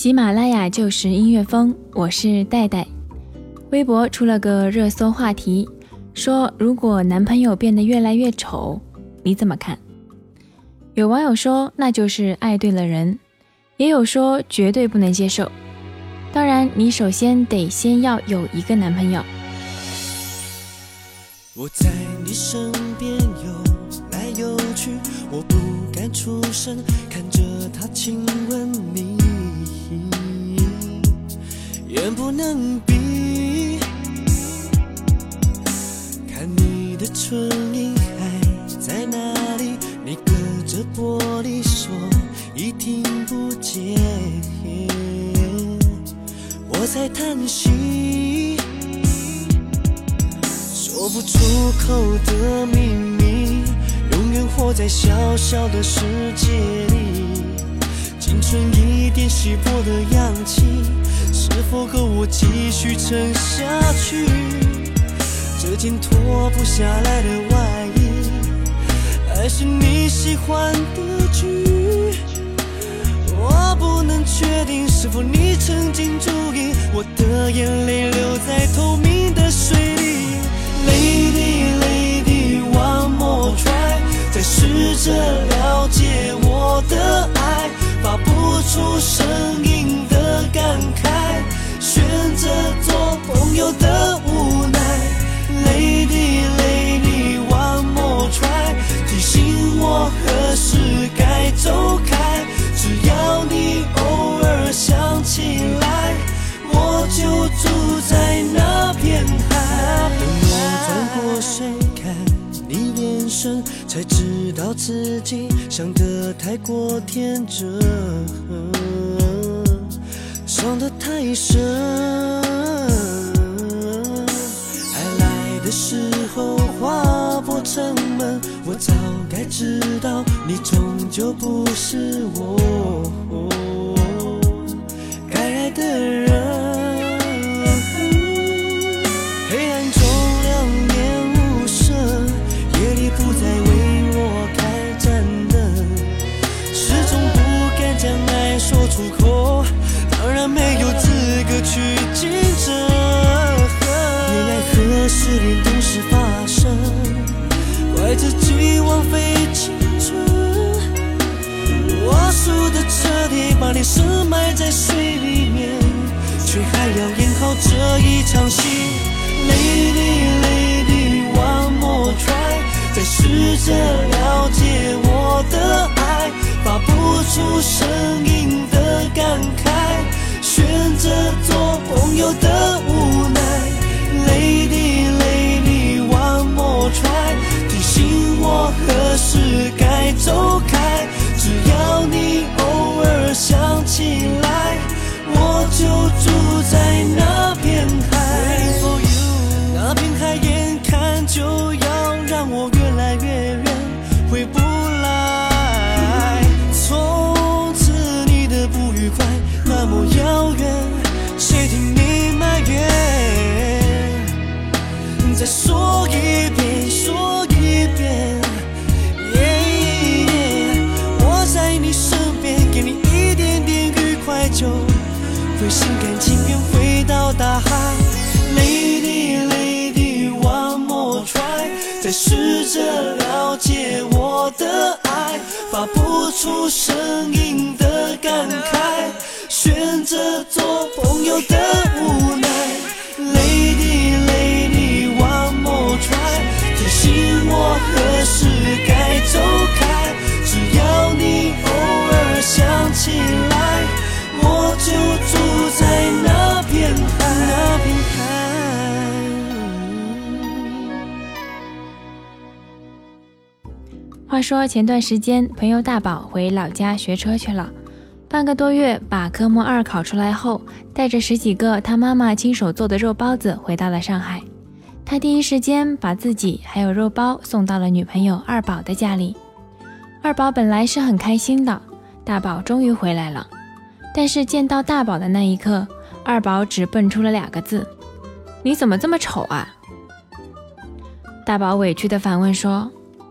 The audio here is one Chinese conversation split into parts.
喜马拉雅就是音乐风，我是戴戴。微博出了个热搜话题，说如果男朋友变得越来越丑，你怎么看？有网友说那就是爱对了人，也有说绝对不能接受。当然，你首先得先要有一个男朋友。我在你身边游来游去，我不敢出声，看着他亲吻你。远不能比，看你的唇印还在哪里？你隔着玻璃说已听不见，我在叹息，说不出口的秘密，永远活在小小的世界里，仅存一点稀薄的氧气。是否够我继续撑下去？这件脱不下来的外衣，还是你喜欢的剧？我不能确定是否你曾经注意，我的眼泪留在透明的水里。Lady Lady One More Try，再试着了解我的爱，发不出声的无奈，Lady Lady，One more try，提醒我何时该走开。只要你偶尔想起来，我就住在那片海。等我转过身看你眼神，才知道自己想得太过天真。伤得太深，的时候划破城门，我早该知道你终究不是我该爱的人。黑暗中两眼无神，夜里不再为我开盏灯，始终不敢将爱说出口。当然没有资格去竞争，爱何时连懂事发生？怪自己枉费青春，我输得彻底，把你深埋在水里面，却还要演好这一场戏。Lady Lady One more try，再试着了解我的爱，发不出声音的感慨。选择做朋友的无奈泪滴泪就会心甘情愿回到大海。Lady Lady，One more try，再试着了解我的爱，发不出声音的感慨，选择做朋友的无奈。Lady Lady，One more try，提醒我何时该走开。只要你偶尔想起来，就住在那片海。那片话说前段时间，朋友大宝回老家学车去了，半个多月，把科目二考出来后，带着十几个他妈妈亲手做的肉包子回到了上海。他第一时间把自己还有肉包送到了女朋友二宝的家里。二宝本来是很开心的，大宝终于回来了。但是见到大宝的那一刻，二宝只蹦出了两个字：“你怎么这么丑啊？”大宝委屈地反问说：“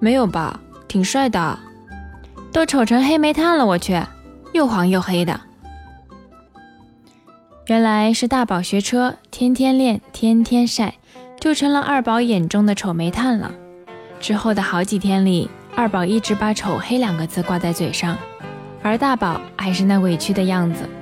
没有吧，挺帅的，都丑成黑煤炭了，我去。”又黄又黑的，原来是大宝学车，天天练，天天晒，就成了二宝眼中的丑煤炭了。之后的好几天里，二宝一直把“丑黑”两个字挂在嘴上，而大宝还是那委屈的样子。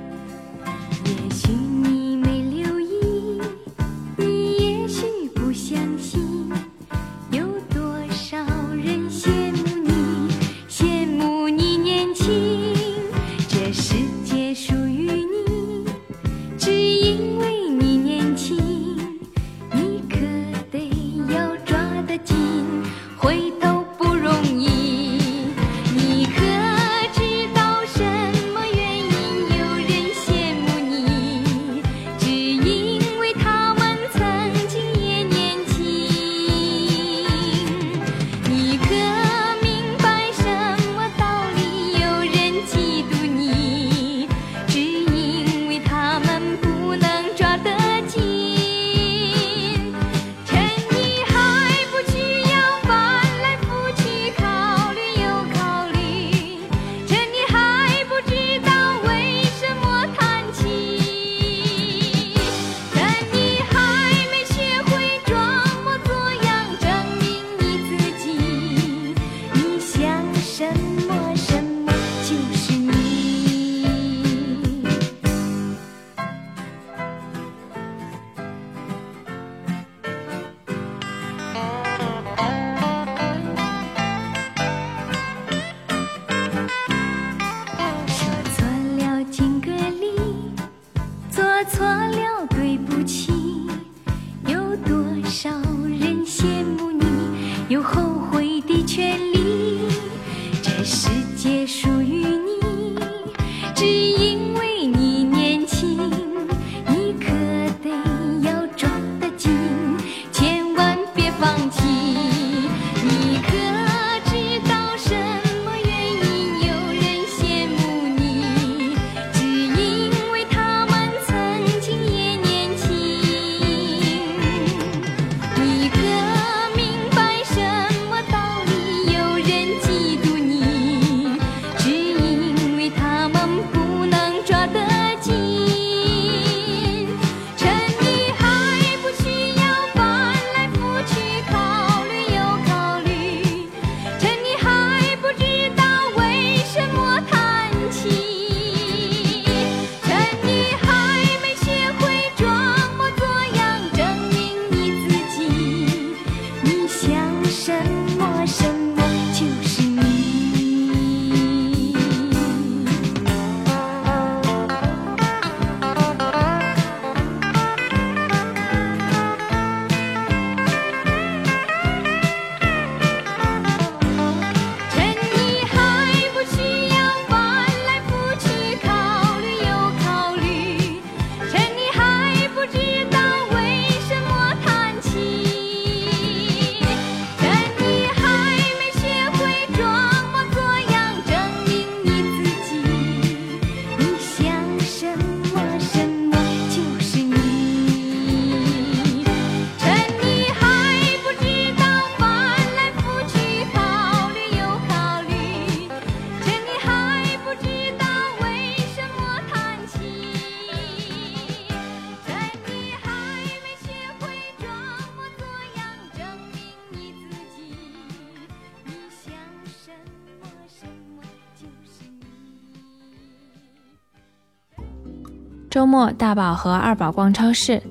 末，大宝和二宝逛超市，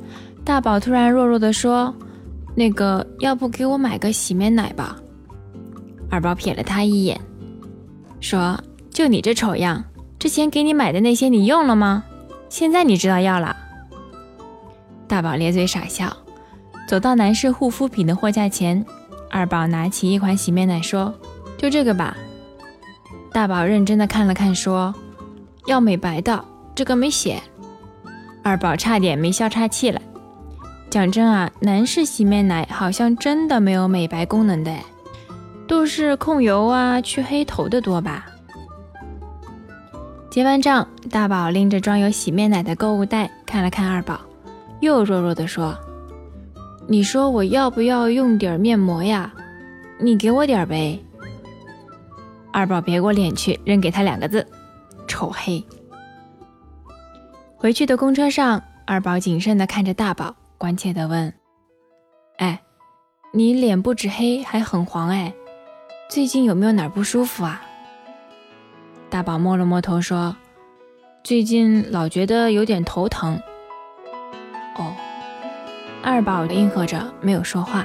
大宝突然弱弱地说：“那个，要不给我买个洗面奶吧？”二宝瞥了他一眼，说：“就你这丑样，之前给你买的那些你用了吗？现在你知道要了？”大宝咧嘴傻笑，走到男士护肤品的货架前，二宝拿起一款洗面奶说：“就这个吧。”大宝认真的看了看，说：“要美白的，这个没写。二宝差点没笑岔气了。讲真啊，男士洗面奶好像真的没有美白功能的，都是控油啊、去黑头的多吧。结完账，大宝拎着装有洗面奶的购物袋看了看二宝，又弱弱地说：“你说我要不要用点面膜呀？你给我点呗。”二宝别过脸去，扔给他两个字：“丑黑。”回去的公车上，二宝谨慎地看着大宝，关切地问：“哎，你脸不止黑，还很黄哎，最近有没有哪不舒服啊？”大宝摸了摸头说：“最近老觉得有点头疼。”哦，二宝应和着，没有说话。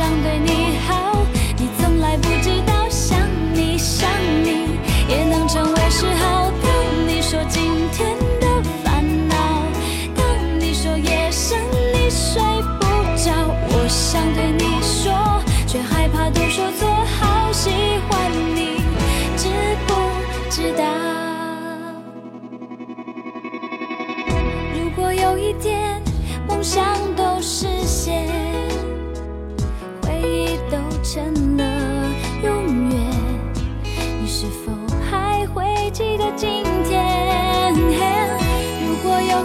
想对你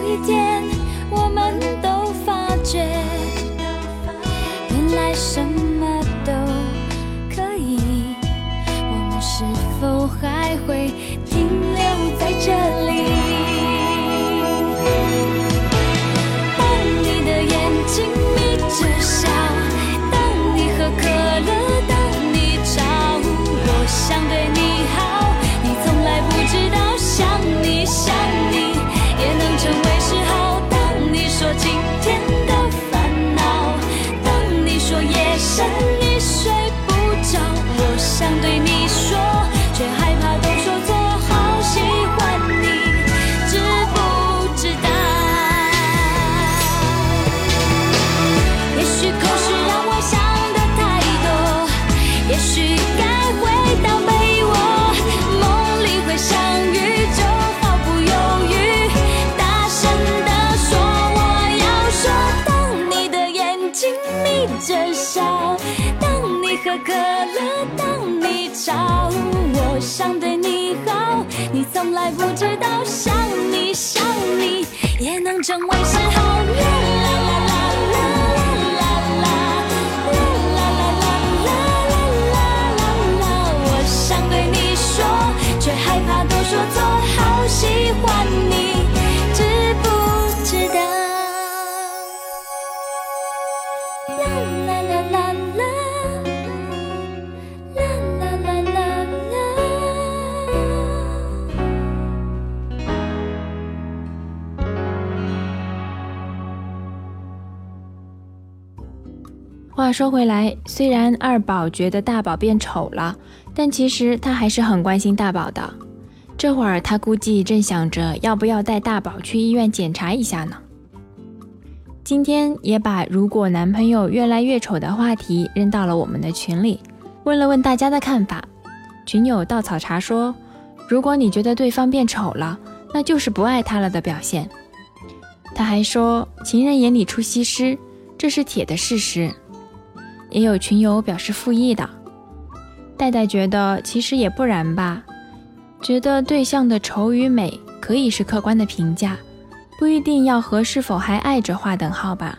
一天可乐，当你吵，我想对你好，你从来不知道，想你想你也能成为嗜好。啦啦啦啦啦啦啦啦啦啦啦啦啦啦，我想对你说，却害怕都说错，好喜欢你，话说回来，虽然二宝觉得大宝变丑了，但其实他还是很关心大宝的。这会儿他估计正想着要不要带大宝去医院检查一下呢。今天也把如果男朋友越来越丑的话题扔到了我们的群里，问了问大家的看法。群友稻草茶说：“如果你觉得对方变丑了，那就是不爱他了的表现。”他还说：“情人眼里出西施，这是铁的事实。”也有群友表示复议的。戴戴觉得其实也不然吧，觉得对象的丑与美可以是客观的评价，不一定要和是否还爱着划等号吧。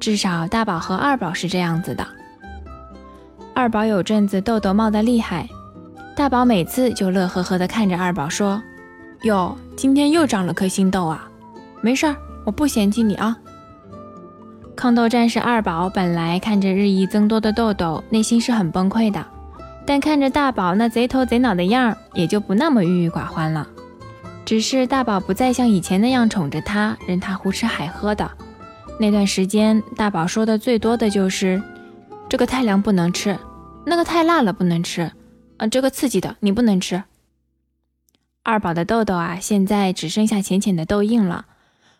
至少大宝和二宝是这样子的。二宝有阵子痘痘冒得厉害，大宝每次就乐呵呵地看着二宝说：“哟，今天又长了颗新痘啊，没事儿，我不嫌弃你啊。”抗痘战士二宝本来看着日益增多的痘痘，内心是很崩溃的，但看着大宝那贼头贼脑的样儿，也就不那么郁郁寡欢了。只是大宝不再像以前那样宠着他，任他胡吃海喝的。那段时间，大宝说的最多的就是：“这个太凉不能吃，那个太辣了不能吃，啊，这个刺激的你不能吃。”二宝的痘痘啊，现在只剩下浅浅的痘印了。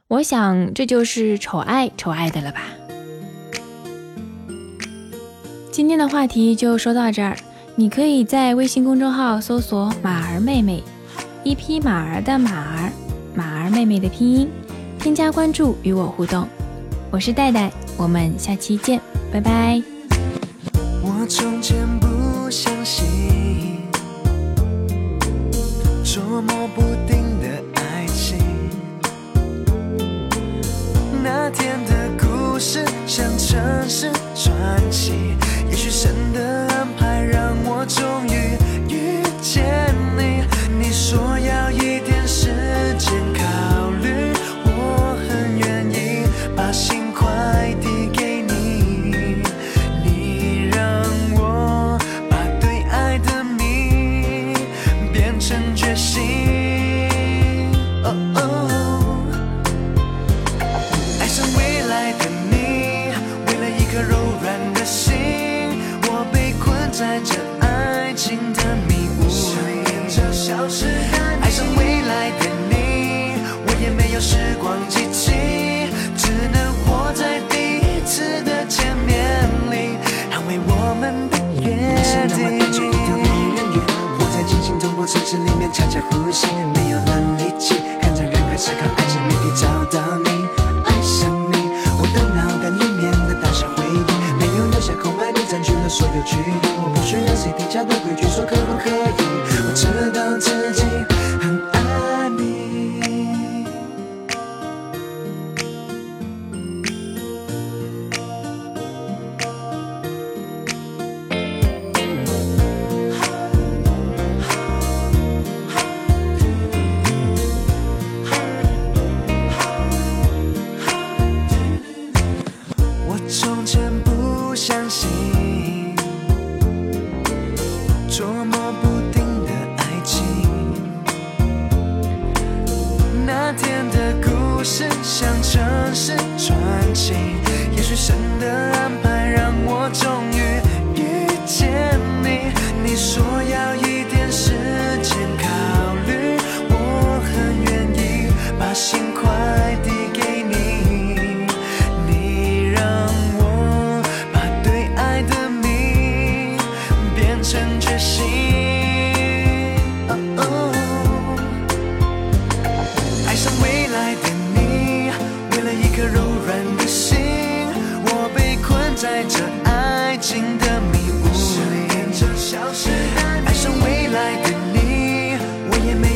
我想这就是丑爱丑爱的了吧。今天的话题就说到这儿，你可以在微信公众号搜索“马儿妹妹”。一匹马儿的马儿，马儿妹妹的拼音，添加关注与我互动。我是戴戴，我们下期见，拜拜。我从前不相信捉摸市里面悄悄呼吸，没有了力气，看着人海思考爱情谜题，找到你，爱上你，我的脑袋里面的大小回忆，没有留下空白，你占据了所有区域，我不需要谁定下的规矩，剩下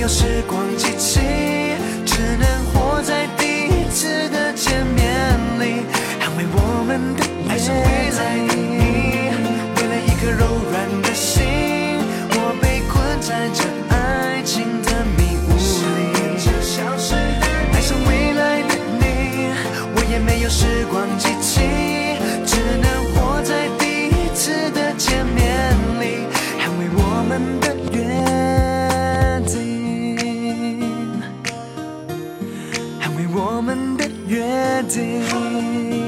有时光机器，只能活在第一次的见面里，捍卫我们的爱上未来的你，为了一颗柔软的心，我被困在这爱情的迷雾里。爱上未来的你，我也没有时光机器，我们的约定。